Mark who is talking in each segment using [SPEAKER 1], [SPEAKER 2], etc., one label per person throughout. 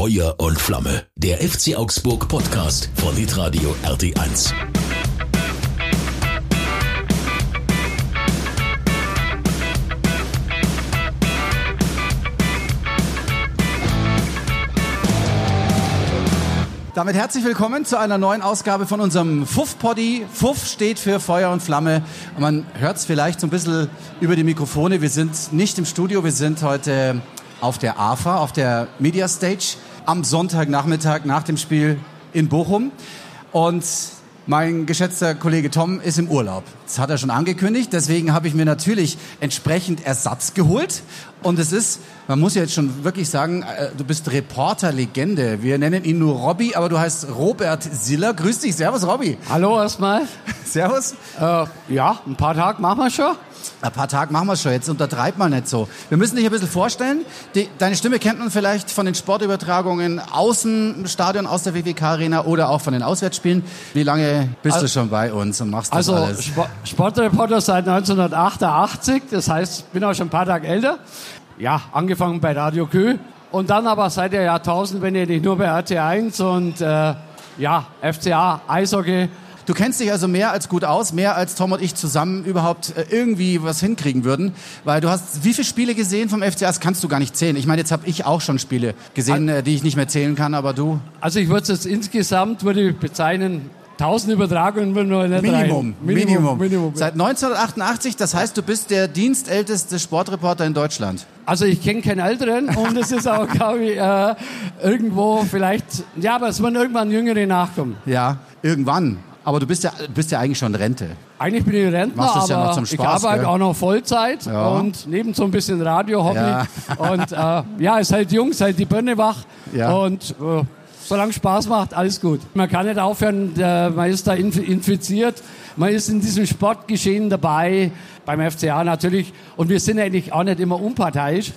[SPEAKER 1] Feuer und Flamme. Der FC Augsburg Podcast von Hitradio RT1.
[SPEAKER 2] Damit herzlich willkommen zu einer neuen Ausgabe von unserem Fuff-Poddy. Fuff steht für Feuer und Flamme. Und man hört es vielleicht so ein bisschen über die Mikrofone. Wir sind nicht im Studio, wir sind heute auf der AFA, auf der Media Stage am Sonntagnachmittag nach dem Spiel in Bochum. Und mein geschätzter Kollege Tom ist im Urlaub. Das hat er schon angekündigt. Deswegen habe ich mir natürlich entsprechend Ersatz geholt. Und es ist, man muss ja jetzt schon wirklich sagen, äh, du bist Reporter-Legende. Wir nennen ihn nur Robby, aber du heißt Robert Siller. Grüß dich. Servus, Robby.
[SPEAKER 3] Hallo erstmal.
[SPEAKER 2] Servus.
[SPEAKER 3] Äh, ja, ein paar Tage machen wir schon.
[SPEAKER 2] Ein paar Tage machen wir schon, jetzt untertreibt mal nicht so. Wir müssen dich ein bisschen vorstellen. Die, deine Stimme kennt man vielleicht von den Sportübertragungen außen im Stadion, aus der WWK-Arena oder auch von den Auswärtsspielen. Wie lange bist also, du schon bei uns und machst das
[SPEAKER 3] also,
[SPEAKER 2] alles?
[SPEAKER 3] Also Sportreporter seit 1988, das heißt, ich bin auch schon ein paar Tage älter. Ja, angefangen bei Radio Kö und dann aber seit der Jahrtausend bin ich nur bei RT1 und äh, ja, FCA, Eishockey
[SPEAKER 2] Du kennst dich also mehr als gut aus, mehr als Tom und ich zusammen überhaupt äh, irgendwie was hinkriegen würden, weil du hast wie viele Spiele gesehen vom FCA? Das kannst du gar nicht zählen. Ich meine, jetzt habe ich auch schon Spiele gesehen, äh, die ich nicht mehr zählen kann, aber du?
[SPEAKER 3] Also ich würde es jetzt insgesamt würde ich bezeichnen 1000 Übertragungen würden wir nicht
[SPEAKER 2] Minimum, Minimum, Minimum. Minimum. Seit 1988, das heißt, du bist der dienstälteste Sportreporter in Deutschland.
[SPEAKER 3] Also ich kenne keinen Älteren und es ist auch, glaube ich, äh, irgendwo vielleicht, ja, aber es werden irgendwann Jüngere nachkommen.
[SPEAKER 2] Ja, irgendwann. Aber du bist ja, bist ja eigentlich schon Rente.
[SPEAKER 3] Eigentlich bin ich Rentner,
[SPEAKER 2] Machst
[SPEAKER 3] aber
[SPEAKER 2] ja noch zum Spaß,
[SPEAKER 3] ich arbeite
[SPEAKER 2] gell?
[SPEAKER 3] auch noch Vollzeit
[SPEAKER 2] Ja.
[SPEAKER 3] und neben so ein bisschen Radio-Hobby.
[SPEAKER 2] Ja.
[SPEAKER 3] Und äh, ja, ist halt jung, ist halt die Birne wach
[SPEAKER 2] Ja.
[SPEAKER 3] und äh, solange Spaß macht, alles gut. Man kann nicht aufhören, äh, man ist da inf infiziert, man ist in diesem Sportgeschehen dabei, beim FCA natürlich. Und wir sind eigentlich auch nicht immer unparteiisch.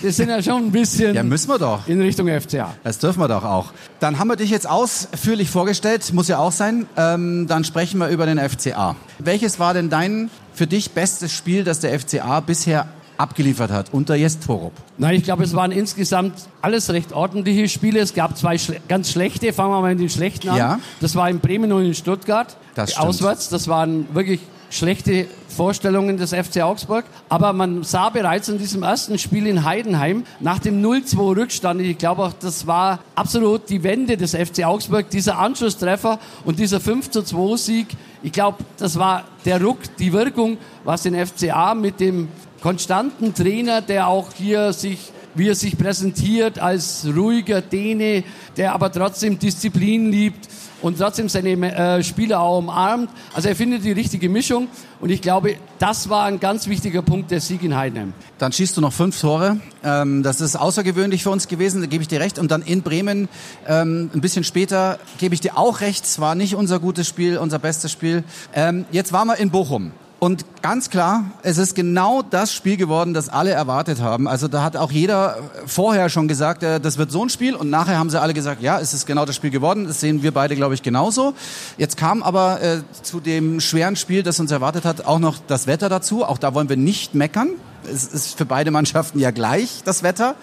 [SPEAKER 3] Wir sind ja schon ein bisschen
[SPEAKER 2] Ja, müssen wir doch.
[SPEAKER 3] in Richtung FCA.
[SPEAKER 2] Das dürfen wir doch auch. Dann haben wir dich jetzt ausführlich vorgestellt, muss ja auch sein. Ähm, dann sprechen wir über den FCA. Welches war denn dein für dich bestes Spiel, das der FCA bisher abgeliefert hat unter Jes Torup?
[SPEAKER 3] Nein, ich glaube, es waren insgesamt alles recht ordentliche Spiele. Es gab zwei schle ganz schlechte. Fangen wir mal mit den schlechten an.
[SPEAKER 2] Ja.
[SPEAKER 3] Das war in Bremen und in Stuttgart.
[SPEAKER 2] Das.
[SPEAKER 3] Auswärts. Das waren wirklich schlechte Vorstellungen des FC Augsburg. Aber man sah bereits in diesem ersten Spiel in Heidenheim nach dem 0-2 Rückstand, ich glaube auch, das war absolut die Wende des FC Augsburg, dieser Anschlusstreffer und dieser 5-2 Sieg. Ich glaube, das war der Ruck, die Wirkung, was den FCA mit dem konstanten Trainer, der auch hier sich wie er sich präsentiert als ruhiger Däne, der aber trotzdem Disziplin liebt und trotzdem seine äh, Spieler auch umarmt. Also er findet die richtige Mischung und ich glaube, das war ein ganz wichtiger Punkt der Sieg in Heidenheim.
[SPEAKER 2] Dann schießt du noch fünf Tore. Ähm, das ist außergewöhnlich für uns gewesen, da gebe ich dir recht. Und dann in Bremen, ähm, ein bisschen später, gebe ich dir auch recht. Es war nicht unser gutes Spiel, unser bestes Spiel. Ähm, jetzt waren wir in Bochum. Und ganz klar, es ist genau das Spiel geworden, das alle erwartet haben. Also da hat auch jeder vorher schon gesagt, äh, das wird so ein Spiel. Und nachher haben sie alle gesagt, ja, es ist genau das Spiel geworden. Das sehen wir beide, glaube ich, genauso. Jetzt kam aber äh, zu dem schweren Spiel, das uns erwartet hat, auch noch das Wetter dazu. Auch da wollen wir nicht meckern. Es ist für beide Mannschaften ja gleich, das Wetter.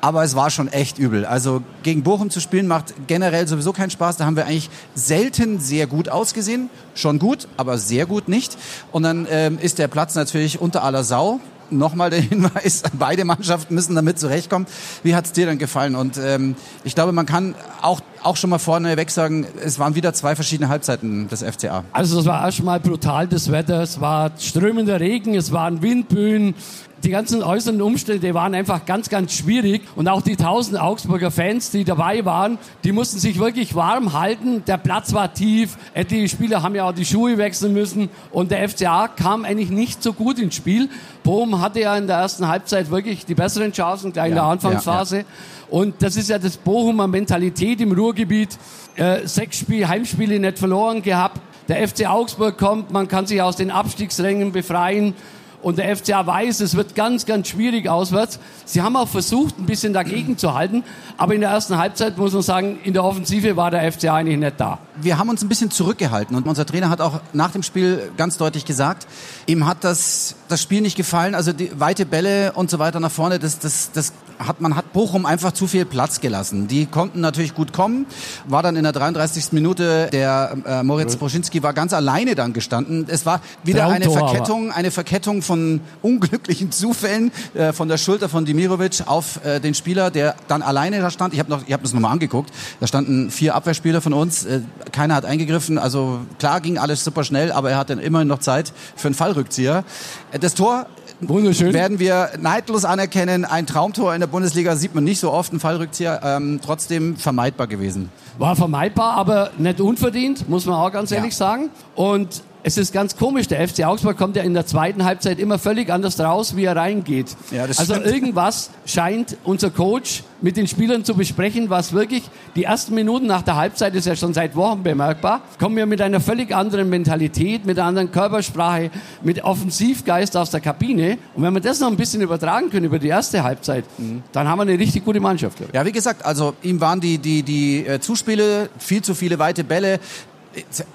[SPEAKER 2] Aber es war schon echt übel. Also gegen Bochum zu spielen macht generell sowieso keinen Spaß. Da haben wir eigentlich selten sehr gut ausgesehen. Schon gut, aber sehr gut nicht. Und dann ähm, ist der Platz natürlich unter aller Sau. Nochmal der Hinweis, beide Mannschaften müssen damit zurechtkommen. Wie hat's dir denn gefallen? Und ähm, ich glaube, man kann auch, auch schon mal vorneweg sagen, es waren wieder zwei verschiedene Halbzeiten des FCA.
[SPEAKER 3] Also es war erstmal brutal das Wetter, es war strömender Regen, es waren Windböen. Die ganzen äußeren Umstände waren einfach ganz, ganz schwierig. Und auch die tausend Augsburger Fans, die dabei waren, die mussten sich wirklich warm halten. Der Platz war tief. Etliche Spieler haben ja auch die Schuhe wechseln müssen. Und der FCA kam eigentlich nicht so gut ins Spiel. Bochum hatte ja in der ersten Halbzeit wirklich die besseren Chancen, gleich in
[SPEAKER 2] Ja,
[SPEAKER 3] der Anfangsphase. Und das ist ja das Bochumer Mentalität im Ruhrgebiet. Äh, sechs Spiel, Heimspiele nicht verloren gehabt. Der FC Augsburg kommt, man kann sich aus den Abstiegsrängen befreien. Und der FCA weiß, es wird ganz, ganz schwierig auswärts. Sie haben auch versucht, ein bisschen dagegen zu halten. Aber in der ersten Halbzeit muss man sagen, in der Offensive war der FCA eigentlich nicht da.
[SPEAKER 2] wir haben uns ein bisschen zurückgehalten und unser Trainer hat auch nach dem Spiel ganz deutlich gesagt, ihm hat das, das Spiel nicht gefallen, also die weite Bälle und so weiter nach vorne, das, das, das hat man hat Bochum einfach zu viel Platz gelassen. Die konnten natürlich gut kommen, war dann in der 33. Minute der äh, Moritz Broschinski war ganz alleine dann gestanden. Es war wieder eine Verkettung, eine Verkettung von unglücklichen Zufällen äh, von der Schulter von Dimirovic auf äh, den Spieler, der dann alleine da stand. Ich habe noch, ich habe das nochmal angeguckt. Da standen vier Abwehrspieler von uns. Äh, keiner hat eingegriffen. Also klar ging alles super schnell, aber er hatte immerhin noch Zeit für einen Fallrückzieher. Äh, Das Tor
[SPEAKER 3] Wunderschön.
[SPEAKER 2] werden wir neidlos anerkennen. Ein Traumtor in der Bundesliga sieht man nicht so oft, ein Fallrückzieher. Ähm, trotzdem vermeidbar gewesen.
[SPEAKER 3] War vermeidbar, aber nicht unverdient, muss man auch ganz
[SPEAKER 2] Ja.
[SPEAKER 3] ehrlich sagen. Und es ist ganz komisch, der FC Augsburg kommt ja in der zweiten Halbzeit immer völlig anders raus, wie er reingeht.
[SPEAKER 2] Ja,
[SPEAKER 3] also
[SPEAKER 2] stimmt.
[SPEAKER 3] irgendwas scheint unser Coach mit den Spielern zu besprechen, was wirklich die ersten Minuten nach der Halbzeit ist ja schon seit Wochen bemerkbar, kommen wir mit einer völlig anderen Mentalität, mit einer anderen Körpersprache, mit Offensivgeist aus der Kabine. Und wenn wir das noch ein bisschen übertragen können über die erste Halbzeit,
[SPEAKER 2] Mhm.
[SPEAKER 3] dann haben wir eine richtig gute Mannschaft.
[SPEAKER 2] Ja, wie gesagt, also ihm waren die, die, die äh, Zuspiele viel zu viele weite Bälle.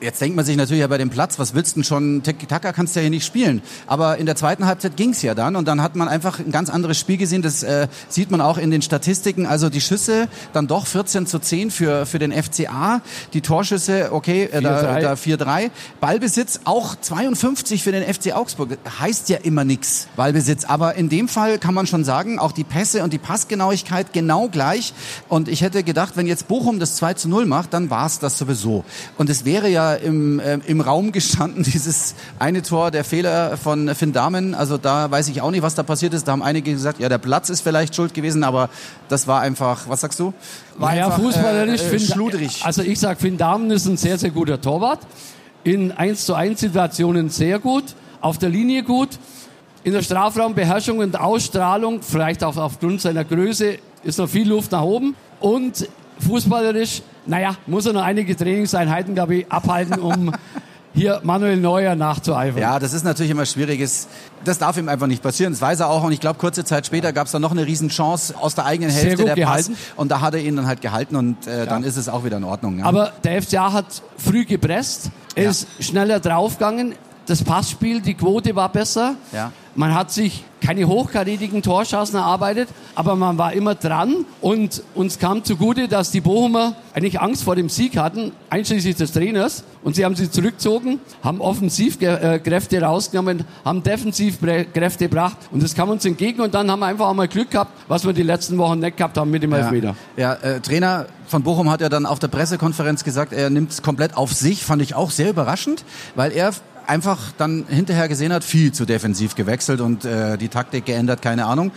[SPEAKER 2] Jetzt, denkt man sich natürlich ja bei dem Platz, was willst du denn schon, Tiki-Taka kannst du ja hier nicht spielen. Aber in der zweiten Halbzeit ging's ja dann und dann hat man einfach ein ganz anderes Spiel gesehen. Das äh, sieht man auch in den Statistiken. Also die Schüsse dann doch 14 zu 10 für, für den FCA. Die Torschüsse, okay, äh, da,
[SPEAKER 3] 4-3.
[SPEAKER 2] da 4-3. Ballbesitz auch 52 für den FC Augsburg. Heißt ja immer nix Ballbesitz. Aber in dem Fall kann man schon sagen, auch die Pässe und die Passgenauigkeit genau gleich. Und ich hätte gedacht, wenn jetzt Bochum das 2 zu 0 macht, dann war's das sowieso. Und es wäre ja im, äh, im Raum gestanden, dieses eine Tor, der Fehler von Finn Dahmen. Also da weiß ich auch nicht, was da passiert ist. Da haben einige gesagt, ja, der Platz ist vielleicht schuld gewesen, aber das war einfach, was sagst du? War
[SPEAKER 3] ja,
[SPEAKER 2] einfach,
[SPEAKER 3] fußballerisch
[SPEAKER 2] äh, äh,
[SPEAKER 3] Finn,
[SPEAKER 2] schludrig.
[SPEAKER 3] Also ich sag, Finn Dahmen ist ein sehr, sehr guter Torwart. In 1 zu 1 Situationen sehr gut, auf der Linie gut. In der Strafraumbeherrschung und Ausstrahlung, vielleicht auch aufgrund seiner Größe, ist noch viel Luft nach oben. Und fußballerisch, naja, muss er noch einige Trainingseinheiten, glaube ich, abhalten, um hier Manuel Neuer nachzueifern.
[SPEAKER 2] Ja, das ist natürlich immer schwieriges. Das darf ihm einfach nicht passieren. Das weiß er auch. Und ich glaube, kurze Zeit später gab es dann noch eine Riesenchance aus der eigenen Hälfte der
[SPEAKER 3] gehalten.
[SPEAKER 2] Pass. Und da hat er ihn dann halt gehalten und äh, dann ist es auch wieder in Ordnung. Ja.
[SPEAKER 3] Aber der FCA hat früh gepresst,
[SPEAKER 2] Ja.
[SPEAKER 3] ist schneller draufgegangen. Das Passspiel, die Quote war besser.
[SPEAKER 2] Ja.
[SPEAKER 3] Man hat sich keine hochkarätigen Torschancen erarbeitet, aber man war immer dran und uns kam zugute, dass die Bochumer eigentlich Angst vor dem Sieg hatten, einschließlich des Trainers. Und sie haben sie zurückgezogen, haben Offensivkräfte rausgenommen, haben Defensivkräfte gebracht und das kam uns entgegen und dann haben wir einfach auch mal Glück gehabt, was wir die letzten Wochen nicht gehabt haben mit dem Elfmeter.
[SPEAKER 2] Ja, äh, Trainer von Bochum hat ja dann auf der Pressekonferenz gesagt, er nimmt es komplett auf sich. Fand ich auch sehr überraschend, weil er einfach dann hinterher gesehen hat, viel zu defensiv gewechselt und äh, die Taktik geändert, keine Ahnung.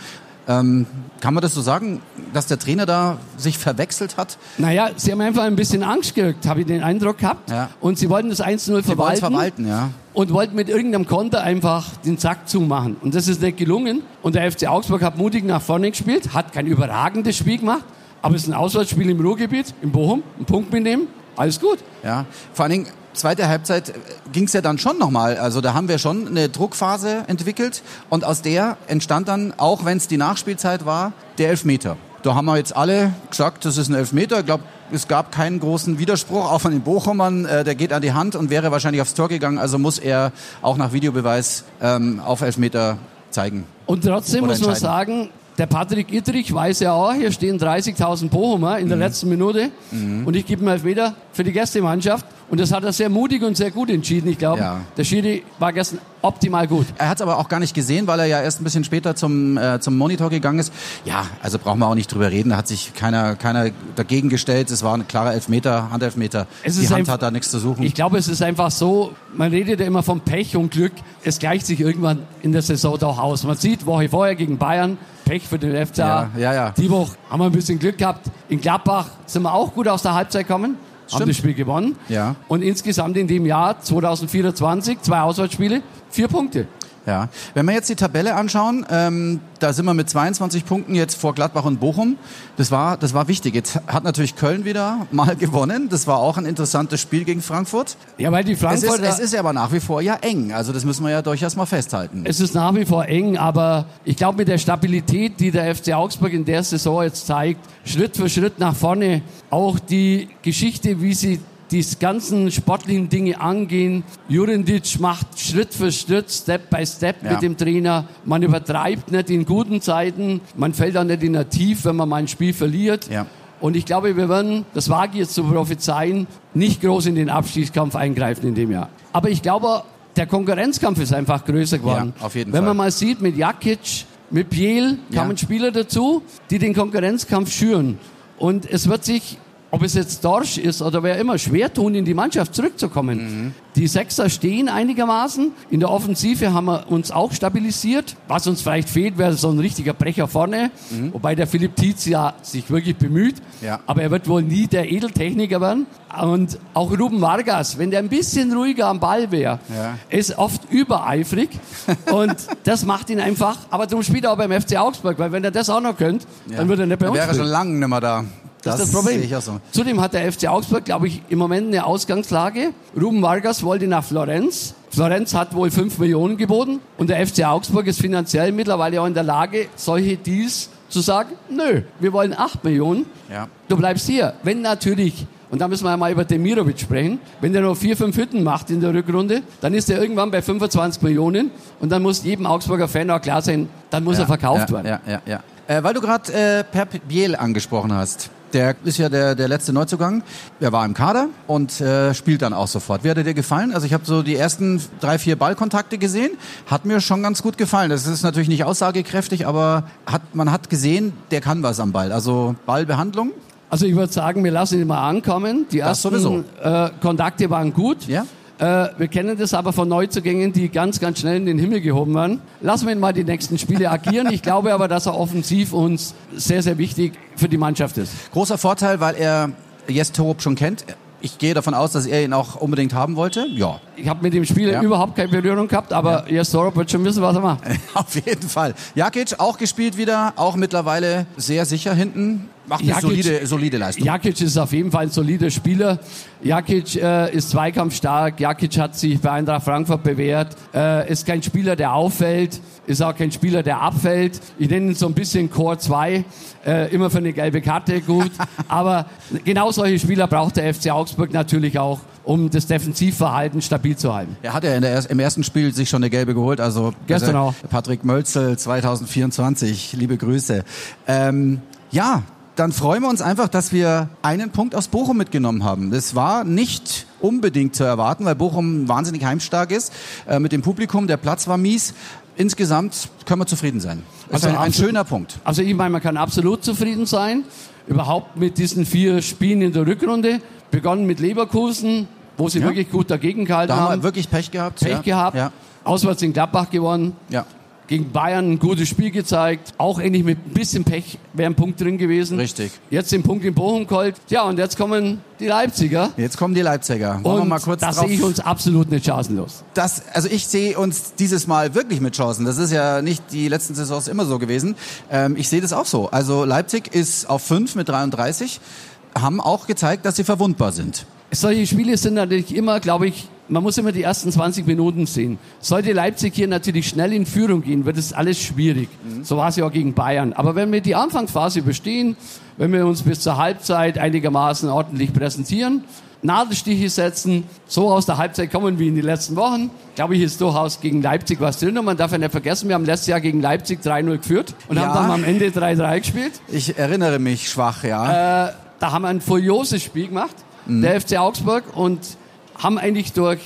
[SPEAKER 2] Ähm, kann man das so sagen, dass der Trainer da sich verwechselt hat?
[SPEAKER 3] Naja, sie haben einfach ein bisschen Angst gerückt, habe ich den Eindruck gehabt.
[SPEAKER 2] Ja.
[SPEAKER 3] Und sie wollten das 1-0
[SPEAKER 2] Sie wollen
[SPEAKER 3] verwalten.
[SPEAKER 2] verwalten, ja.
[SPEAKER 3] und wollten mit irgendeinem Konter einfach den Sack zumachen. Und das ist nicht gelungen. Und der FC Augsburg hat mutig nach vorne gespielt, hat kein überragendes Spiel gemacht, aber es ist ein Auswärtsspiel im Ruhrgebiet, in Bochum, einen Punkt mitnehmen, alles gut.
[SPEAKER 2] Ja, vor allen Dingen zweite Halbzeit ging es ja dann schon nochmal. Also da haben wir schon eine Druckphase entwickelt und aus der entstand dann, auch wenn es die Nachspielzeit war, der Elfmeter. Da haben wir jetzt alle gesagt, das ist ein Elfmeter. Ich glaube, es gab keinen großen Widerspruch, auch von den Bochumern. Äh, der geht an die Hand und wäre wahrscheinlich aufs Tor gegangen. Also muss er auch nach Videobeweis ähm, auf Elfmeter zeigen.
[SPEAKER 3] Und trotzdem muss man sagen, der Patrick Ittrich weiß ja auch, hier stehen 30.000 Bochumer in der
[SPEAKER 2] Mhm.
[SPEAKER 3] letzten Minute und ich gebe ihm Elfmeter für die Gästemannschaft. Und das hat er sehr mutig und sehr gut entschieden. Ich glaube,
[SPEAKER 2] Ja.
[SPEAKER 3] der Schiri war gestern optimal gut.
[SPEAKER 2] Er hat es aber auch gar nicht gesehen, weil er ja erst ein bisschen später zum, äh, zum Monitor gegangen ist. Ja, also brauchen wir auch nicht drüber reden. Da hat sich keiner, keiner dagegen gestellt. Es war ein klarer Elfmeter, Handelfmeter.
[SPEAKER 3] Es
[SPEAKER 2] Die Hand hat da nichts zu suchen.
[SPEAKER 3] Ich glaube, es ist einfach so, man redet ja immer vom Pech und Glück. Es gleicht sich irgendwann in der Saison doch aus. Man sieht, Woche vorher gegen Bayern, Pech für den FCA.
[SPEAKER 2] Ja, ja, ja.
[SPEAKER 3] Die Woche haben wir ein bisschen Glück gehabt. In Gladbach sind wir auch gut aus der Halbzeit gekommen. Haben das Spiel gewonnen.
[SPEAKER 2] Ja.
[SPEAKER 3] Und insgesamt in dem Jahr 2024, zwei Auswärtsspiele, vier Punkte.
[SPEAKER 2] Ja. Wenn wir jetzt die Tabelle anschauen, ähm, da sind wir mit 22 Punkten jetzt vor Gladbach und Bochum. Das war, das war wichtig. Jetzt hat natürlich Köln wieder mal gewonnen. Das war auch ein interessantes Spiel gegen Frankfurt.
[SPEAKER 3] Ja, weil die
[SPEAKER 2] Es ist,
[SPEAKER 3] Frankfurter...
[SPEAKER 2] es ist aber nach wie vor ja eng. Also das müssen wir ja durchaus mal festhalten.
[SPEAKER 3] Es ist nach wie vor eng, aber ich glaube mit der Stabilität, die der FC Augsburg in der Saison jetzt zeigt, Schritt für Schritt nach vorne, auch die Geschichte, wie sie die ganzen sportlichen Dinge angehen. Jurendic macht Schritt für Schritt, Step by Step
[SPEAKER 2] Ja.
[SPEAKER 3] mit dem Trainer. Man übertreibt nicht in guten Zeiten. Man fällt auch nicht in der Tief, wenn man mal ein Spiel verliert.
[SPEAKER 2] Ja.
[SPEAKER 3] Und ich glaube, wir werden, das wage ich jetzt zu prophezeien, nicht groß in den Abstiegskampf eingreifen in dem Jahr. Aber ich glaube, der Konkurrenzkampf ist einfach größer geworden.
[SPEAKER 2] Ja, auf jeden
[SPEAKER 3] Wenn
[SPEAKER 2] Fall.
[SPEAKER 3] man mal sieht, mit Jakic, mit Biel
[SPEAKER 2] Ja.
[SPEAKER 3] kamen Spieler dazu, die den Konkurrenzkampf schüren. Und es wird sich, ob es jetzt Dorsch ist oder wer immer, schwer tun, in die Mannschaft zurückzukommen.
[SPEAKER 2] Mhm.
[SPEAKER 3] Die Sechser stehen einigermaßen. In der Offensive haben wir uns auch stabilisiert. Was uns vielleicht fehlt, wäre so ein richtiger Brecher vorne. Wobei der Philipp Tietz ja sich wirklich bemüht.
[SPEAKER 2] Mhm. Ja.
[SPEAKER 3] Aber er wird wohl nie der Edeltechniker werden. Und auch Ruben Vargas, wenn der ein bisschen ruhiger am Ball wäre,
[SPEAKER 2] Ja.
[SPEAKER 3] ist oft übereifrig. und das macht ihn einfach. Aber darum spielt er auch beim FC Augsburg, weil wenn er das auch noch könnte, dann würde er nicht bei
[SPEAKER 2] Dann
[SPEAKER 3] uns
[SPEAKER 2] wäre er
[SPEAKER 3] spielen.
[SPEAKER 2] schon lange nicht mehr da.
[SPEAKER 3] Das, ist das Problem.
[SPEAKER 2] sehe so.
[SPEAKER 3] Zudem hat der FC Augsburg, glaube ich, im Moment eine Ausgangslage. Ruben Vargas wollte nach Florenz. Florenz hat wohl 5 Millionen geboten. Und der FC Augsburg ist finanziell mittlerweile auch in der Lage, solche Deals zu sagen, nö, wir wollen 8 Millionen.
[SPEAKER 2] Ja.
[SPEAKER 3] Du bleibst hier. Wenn natürlich, und da müssen wir ja mal über Demirovic sprechen, wenn der noch vier, fünf Hütten macht in der Rückrunde, dann ist er irgendwann bei 25 Millionen und dann muss jedem Augsburger Fan auch klar sein, dann muss er verkauft
[SPEAKER 2] ja,
[SPEAKER 3] werden.
[SPEAKER 2] Ja, ja, ja. Äh, weil du gerade äh, Pep Biel angesprochen hast. Der ist ja der, der letzte Neuzugang. Er war im Kader und äh, spielt dann auch sofort. Wie hat er dir gefallen? Also ich habe so die ersten drei, vier Ballkontakte gesehen. Hat mir schon ganz gut gefallen. Das ist natürlich nicht aussagekräftig, aber hat, man hat gesehen, der kann was am Ball. Also Ballbehandlung.
[SPEAKER 3] Also ich würde sagen, wir lassen ihn mal ankommen. Die
[SPEAKER 2] Das
[SPEAKER 3] ersten äh, Kontakte waren gut.
[SPEAKER 2] Ja.
[SPEAKER 3] Äh, wir kennen das aber von Neuzugängen, die ganz, ganz schnell in den Himmel gehoben werden. Lassen wir ihn mal die nächsten Spiele agieren. Ich glaube aber, dass er offensiv uns sehr, sehr wichtig für die Mannschaft ist.
[SPEAKER 2] Großer Vorteil, weil er Jes Torup schon kennt. Ich gehe davon aus, dass er ihn auch unbedingt haben wollte. Ja,
[SPEAKER 3] Ich habe mit dem Spieler
[SPEAKER 2] Ja.
[SPEAKER 3] überhaupt keine Berührung gehabt, aber ja. Sorup wird schon wissen, was er macht.
[SPEAKER 2] Auf jeden Fall. Jakic auch gespielt wieder, auch mittlerweile sehr sicher hinten. Macht eine
[SPEAKER 3] Jakic-
[SPEAKER 2] solide, solide Leistung.
[SPEAKER 3] Jakic ist auf jeden Fall ein solider Spieler. Jakic äh, ist zweikampfstark. Jakic hat sich bei Eintracht Frankfurt bewährt. Äh, ist kein Spieler, der auffällt. Ist auch kein Spieler, der abfällt. Ich nenne ihn so ein bisschen Core 2. Äh, immer für eine gelbe Karte gut. Aber genau solche Spieler braucht der FC Augsburg natürlich auch, um das Defensivverhalten stabil zu halten.
[SPEAKER 2] Er hat ja der, im ersten Spiel sich schon eine gelbe geholt. Also
[SPEAKER 3] Gestern
[SPEAKER 2] also
[SPEAKER 3] auch.
[SPEAKER 2] Patrick Mölzel 2024. Liebe Grüße. Ähm, ja, dann freuen wir uns einfach, dass wir einen Punkt aus Bochum mitgenommen haben. Das war nicht unbedingt zu erwarten, weil Bochum wahnsinnig heimstark ist. Äh, mit dem Publikum, der Platz war mies. Insgesamt können wir zufrieden sein. Das ist
[SPEAKER 3] Also
[SPEAKER 2] ein, ein schöner Punkt.
[SPEAKER 3] Also ich meine, man kann absolut zufrieden sein. Überhaupt mit diesen vier Spielen in der Rückrunde. Begonnen mit Leverkusen, wo sie
[SPEAKER 2] Ja.
[SPEAKER 3] wirklich gut dagegen gehalten
[SPEAKER 2] Da haben
[SPEAKER 3] haben.
[SPEAKER 2] wir wirklich Pech gehabt.
[SPEAKER 3] Pech
[SPEAKER 2] ja.
[SPEAKER 3] gehabt.
[SPEAKER 2] Ja.
[SPEAKER 3] Auswärts in Gladbach gewonnen.
[SPEAKER 2] ja.
[SPEAKER 3] Gegen Bayern ein gutes Spiel gezeigt. Auch ähnlich mit ein bisschen Pech wäre ein Punkt drin gewesen.
[SPEAKER 2] Richtig.
[SPEAKER 3] Jetzt den Punkt in Bochum geholt. Ja, und jetzt kommen die Leipziger.
[SPEAKER 2] Jetzt kommen die Leipziger. Wollen wir
[SPEAKER 3] Und
[SPEAKER 2] mal kurz
[SPEAKER 3] da
[SPEAKER 2] drauf
[SPEAKER 3] sehe ich uns absolut nicht chancenlos.
[SPEAKER 2] das, also ich sehe uns dieses Mal wirklich mit Chancen. Das ist ja nicht die letzten Saisons immer so gewesen. Ähm, ich sehe das auch so. Also Leipzig ist auf 5 mit 33, haben auch gezeigt, dass sie verwundbar sind.
[SPEAKER 3] Solche Spiele sind natürlich immer, glaube ich, man muss immer die ersten 20 Minuten sehen. Sollte Leipzig hier natürlich schnell in Führung gehen, wird es alles schwierig. So war es ja auch gegen Bayern. Aber wenn wir die Anfangsphase überstehen, wenn wir uns bis zur Halbzeit einigermaßen ordentlich präsentieren, Nadelstiche setzen, so aus der Halbzeit kommen wie in den letzten Wochen, glaube ich, ist durchaus gegen Leipzig was drin. Und man darf ja nicht vergessen, wir haben letztes Jahr gegen Leipzig 3-0 geführt und
[SPEAKER 2] Ja.
[SPEAKER 3] haben dann am Ende 3-3 gespielt.
[SPEAKER 2] Ich erinnere mich schwach, ja.
[SPEAKER 3] Äh, da haben wir ein furioses Spiel gemacht, der FC Augsburg, und haben eigentlich durch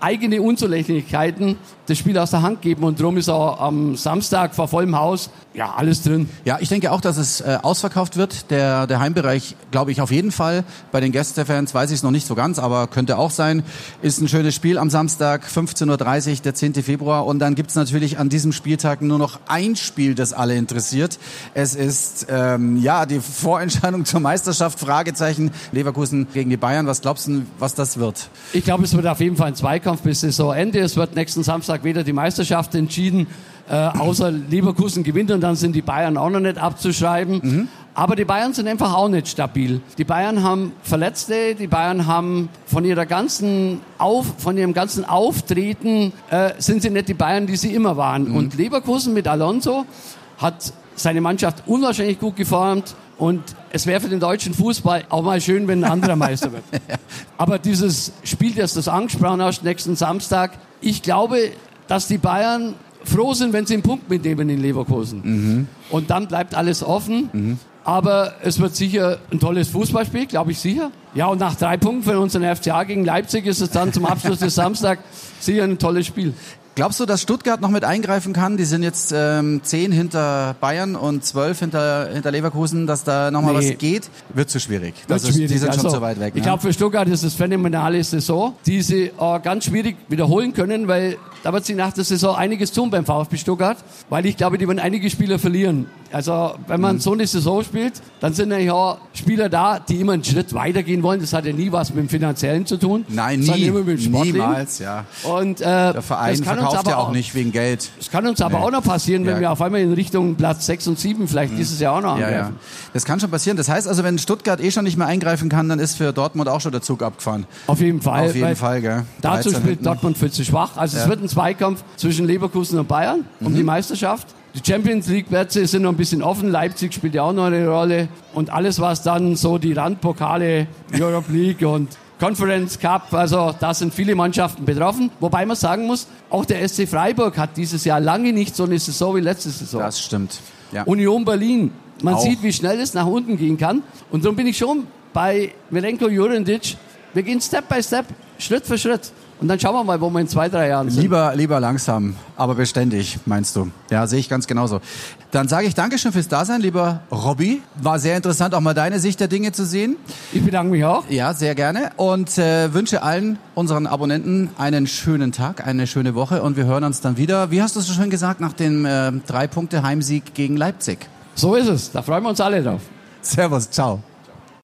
[SPEAKER 3] eigene Unzulänglichkeiten das Spiel aus der Hand gegeben. Und darum ist auch am Samstag vor vollem Haus ja alles drin.
[SPEAKER 2] Ja, ich denke auch, dass es äh, ausverkauft wird. Der, der Heimbereich, glaube ich, auf jeden Fall. Bei den Gästefans weiß ich es noch nicht so ganz, aber könnte auch sein. Ist ein schönes Spiel am Samstag, 15.30 Uhr, der 10. Februar. Und dann gibt's natürlich an diesem Spieltag nur noch ein Spiel, das alle interessiert. Es ist ähm, ja die Vorentscheidung zur Meisterschaft, Fragezeichen, Leverkusen gegen die Bayern. Was glaubst du, was das wird?
[SPEAKER 3] Ich glaube, es wird auf jeden Fall ein Zweikampf bis Saisonende. Es wird nächsten Samstag wieder die Meisterschaft entschieden, äh, außer Leverkusen gewinnt und dann sind die Bayern auch noch nicht abzuschreiben. Aber die Bayern sind einfach auch nicht stabil. Die Bayern haben Verletzte, die Bayern haben von ihrer ganzen Auf, von ihrem ganzen Auftreten äh, sind sie nicht die Bayern, die sie immer waren. Und Leverkusen mit Alonso hat seine Mannschaft unwahrscheinlich gut geformt. Und es wäre für den deutschen Fußball auch mal schön, wenn ein anderer Meister wird. Aber dieses Spiel, das du angesprochen hast, nächsten Samstag, ich glaube, dass die Bayern froh sind, wenn sie einen Punkt mitnehmen in Leverkusen. Mhm. Und dann bleibt alles offen. Mhm. Aber es wird sicher ein tolles Fußballspiel, glaube ich sicher. Ja, und nach drei Punkten für unseren FCA gegen Leipzig ist es dann zum Abschluss des Samstag sicher ein tolles Spiel.
[SPEAKER 2] Glaubst du, dass Stuttgart noch mit eingreifen kann? Die sind jetzt ähm, zehn hinter Bayern und zwölf hinter, hinter Leverkusen, dass da nochmal nee. was geht? Wird zu schwierig.
[SPEAKER 3] Wird
[SPEAKER 2] also,
[SPEAKER 3] schwierig.
[SPEAKER 2] Die sind
[SPEAKER 3] also,
[SPEAKER 2] schon zu weit weg.
[SPEAKER 3] Ich ne? glaube, für Stuttgart ist es phänomenale Saison, die sie äh, ganz schwierig wiederholen können, weil da wird sich nach der Saison einiges tun beim VfB Stuttgart, weil ich glaube, die werden einige Spieler verlieren. Also wenn man mhm. so eine Saison spielt, dann sind ja auch Spieler da, die immer einen Schritt weitergehen wollen. Das hat ja nie was mit dem Finanziellen zu tun.
[SPEAKER 2] Nein, nie. Mit dem
[SPEAKER 3] Niemals,
[SPEAKER 2] ja.
[SPEAKER 3] Und, äh,
[SPEAKER 2] der Verein verkauft ja auch nicht wegen Geld.
[SPEAKER 3] Das kann uns aber nee. auch noch passieren, wenn ja. wir auf einmal in Richtung Platz 6 und 7 vielleicht mhm. dieses Jahr auch noch angreifen. Ja, ja.
[SPEAKER 2] Das kann schon passieren. Das heißt also, wenn Stuttgart eh schon nicht mehr eingreifen kann, dann ist für Dortmund auch schon der Zug abgefahren.
[SPEAKER 3] Auf jeden Fall.
[SPEAKER 2] Auf jeden Fall, gell.
[SPEAKER 3] Dazu spielt hinten. Dortmund viel zu schwach. Also es wird ein Zweikampf zwischen Leverkusen und Bayern um mhm. die Meisterschaft. Die Champions League Plätze sind noch ein bisschen offen. Leipzig spielt ja auch noch eine Rolle. Und alles, was dann so die Randpokale, Europe League und Conference Cup, also da sind viele Mannschaften betroffen. Wobei man sagen muss, auch der SC Freiburg hat dieses Jahr lange nicht so eine Saison wie letzte Saison.
[SPEAKER 2] Das stimmt.
[SPEAKER 3] Ja. Union Berlin, man auch. sieht, wie schnell es nach unten gehen kann. Und darum bin ich schon bei Milenko Jurendic. Wir gehen Step by Step, Schritt für Schritt. Und dann schauen wir mal, wo wir in zwei, drei Jahren sind.
[SPEAKER 2] Lieber, lieber langsam, aber beständig, meinst du? Ja, sehe ich ganz genauso. Dann sage ich Dankeschön fürs Dasein, lieber Robby. War sehr interessant, auch mal deine Sicht der Dinge zu sehen.
[SPEAKER 3] Ich bedanke mich auch.
[SPEAKER 2] Ja, sehr gerne. Und äh, wünsche allen unseren Abonnenten einen schönen Tag, eine schöne Woche. Und wir hören uns dann wieder, wie hast du es so schön gesagt, nach dem äh, Drei-Punkte-Heimsieg gegen Leipzig.
[SPEAKER 3] So ist es. Da freuen wir uns alle drauf.
[SPEAKER 2] Servus, ciao.